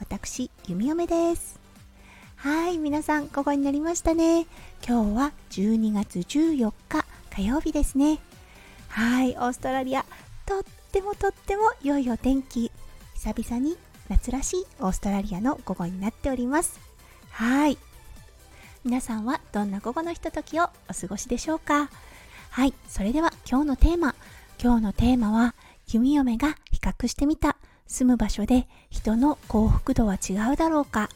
私、弓嫁です。はい、皆さん、午後になりましたね。今日は12月14日火曜日ですね。はい、オーストラリア、とってもとっても良いお天気。久々に夏らしいオーストラリアの午後になっております。はい。皆さんはどんな午後のひとときをお過ごしでしょうか？はい、それでは今日のテーマ。今日のテーマは、弓嫁が比較してみた住む場所で人の幸福度は違うだろうか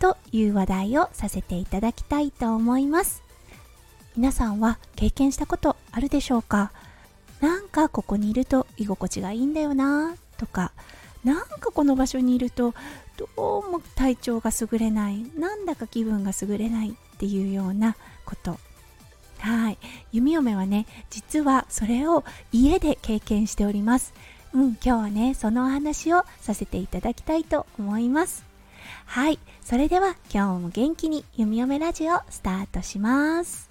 という話題をさせていただきたいと思います。皆さんは経験したことあるでしょうか？なんかここにいると居心地がいいんだよなとかなんかこの場所にいるとどうも体調が優れないなんだか気分が優れないっていうようなこと。はい。弓嫁はね実はそれを家で経験しております。うん、今日はね、そのお話をさせていただきたいと思います。はい、それでは今日も元気に弓嫁ラジオスタートします。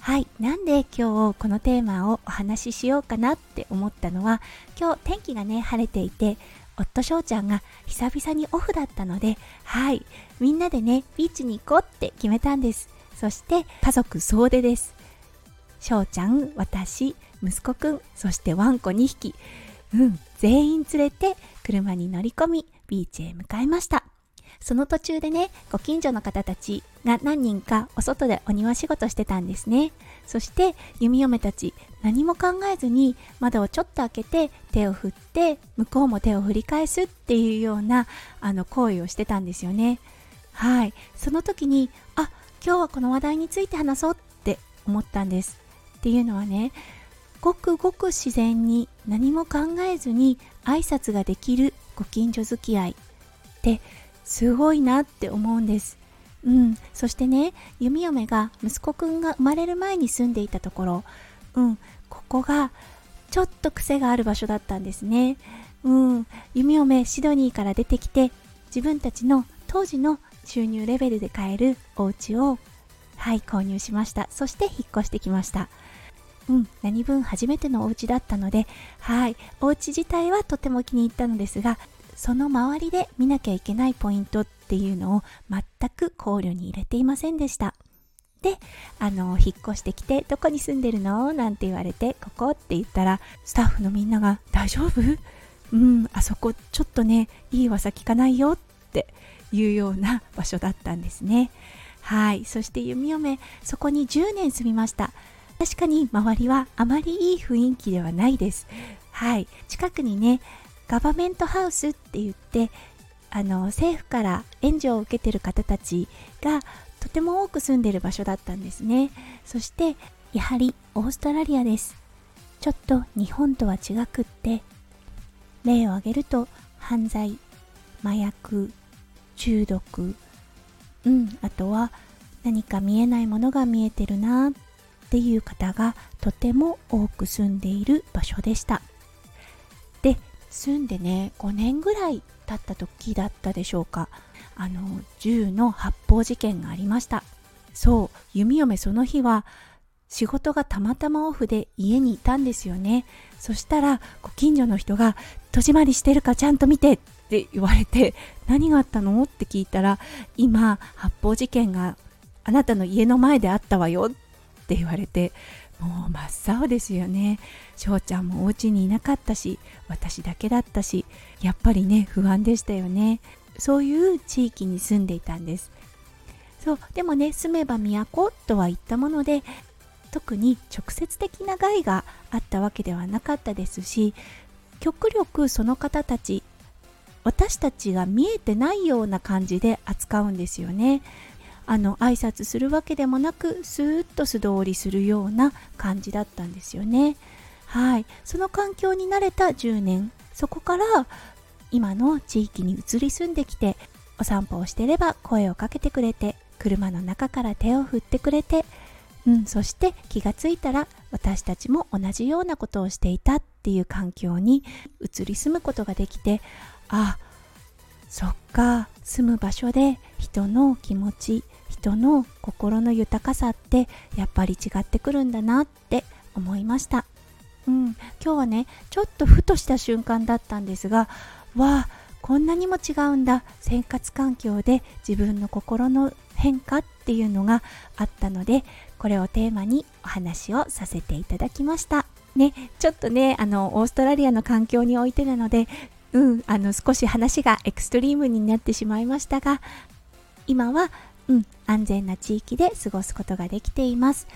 はい、なんで今日このテーマをお話ししようかなって思ったのは、今日天気がね、晴れていて、夫翔ちゃんが久々にオフだったので、はい、みんなでね、ビーチに行こうって決めたんです。そして家族総出です。翔ちゃん、私、息子くん、そしてワンコ2匹。うん、全員連れて車に乗り込み、ビーチへ向かいました。その途中でね、ご近所の方たちが何人かお外でお庭仕事してたんですね。そして弓嫁たち何も考えずに窓をちょっと開けて手を振って向こうも手を振り返すっていうようなあの行為をしてたんですよね。はい。その時に、あ、今日はこの話題について話そうって思ったんです。っていうのはね、ごくごく自然に何も考えずに挨拶ができるご近所付き合いってすごいなって思うんです。うん、そしてね、弓嫁が息子くんが生まれる前に住んでいたところ、うん、ここがちょっと癖がある場所だったんですね。うん、弓嫁シドニーから出てきて、自分たちの当時の収入レベルで買えるお家を、はい、購入しました。そして引っ越してきました。うん、何分初めてのお家だったので、はい、お家自体はとても気に入ったのですが、その周りで見なきゃいけないポイントっていうのを全く考慮に入れていませんでした。で、あの、引っ越してきて、どこに住んでるの？なんて言われて、ここって言ったら、スタッフのみんなが、大丈夫？うん、あそこちょっとね、いい噂聞かないよっていうような場所だったんですね。はい。そして弓嫁、そこに10年住みました。確かに周りはあまりいい雰囲気ではないです。はい。近くにね、ガバメントハウスって言って、あの、政府から援助を受けてる方たちがとても多く住んでる場所だったんですね。そして、やはりオーストラリアです。ちょっと日本とは違くって、例を挙げると犯罪、麻薬、中毒、うん、あとは何か見えないものが見えてるなっっていう方がとても多く住んでいる場所でした。で住んでね5年ぐらい経った時だったでしょうか。あの銃の発砲事件がありました。そう弓嫁その日は仕事がたまたまオフで家にいたんですよね。そしたらご近所の人が「戸締まりしてるかちゃんと見て」って言われて「何があったの?」って聞いたら「今発砲事件があなたの家の前であったわよ」ってって言われてもう真っ青ですよね。翔ちゃんもお家にいなかったし私だけだったしやっぱりね不安でしたよね。そういう地域に住んでいたんです。そうでもね住めば都とは言ったもので特に直接的な害があったわけではなかったですし極力その方たち私たちが見えてないような感じで扱うんですよね。あの挨拶するわけでもなくスーッと素通りするような感じだったんですよね。はい、その環境に慣れた10年そこから今の地域に移り住んできてお散歩をしてれば声をかけてくれて車の中から手を振ってくれて、うん、そして気がついたら私たちも同じようなことをしていたっていう環境に移り住むことができてあそっか住む場所で人の気持ち人の心の豊かさってやっぱり違ってくるんだなって思いました。うん、今日はねちょっとふとした瞬間だったんですがわあこんなにも違うんだ。生活環境で自分の心の変化っていうのがあったのでこれをテーマにお話をさせていただきました。ねちょっとねあのオーストラリアの環境においてなのでうんあの少し話がエクストリームになってしまいましたが今はうん安全な地域で過ごすことができています。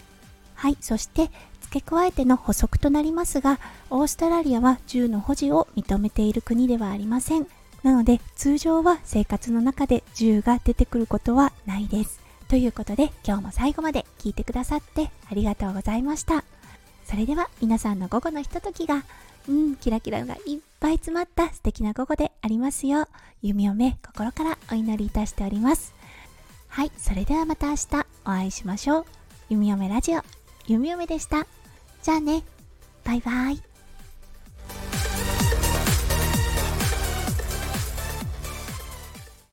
はいそして付け加えての補足となりますがオーストラリアは銃の保持を認めている国ではありません。なので通常は生活の中で銃が出てくることはないです。ということで今日も最後まで聞いてくださってありがとうございました。それでは皆さんの午後のひとときがうんキラキラがいっぱい詰まった素敵な午後でありますよう弓嫁心からお祈りいたしておりますはいそれではまた明日お会いしましょう弓嫁ラジオ弓嫁でしたじゃあね。バイバイ。